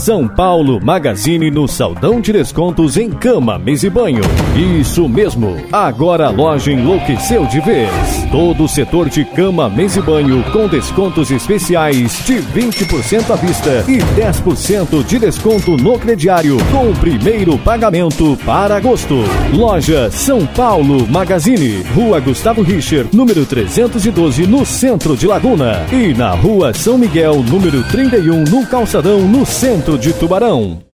São Paulo Magazine no Saldão de Descontos em cama, mesa e banho. Isso mesmo, agora a loja enlouqueceu de vez. Todo o setor de cama, mesa e banho com descontos especiais de 20% à vista e 10% de desconto no crediário com o primeiro pagamento para agosto. Loja São Paulo Magazine, Rua Gustavo Richer, número 312, no centro de Laguna. E na Rua São Miguel, número 31, no Calçadão, no centro de Tubarão.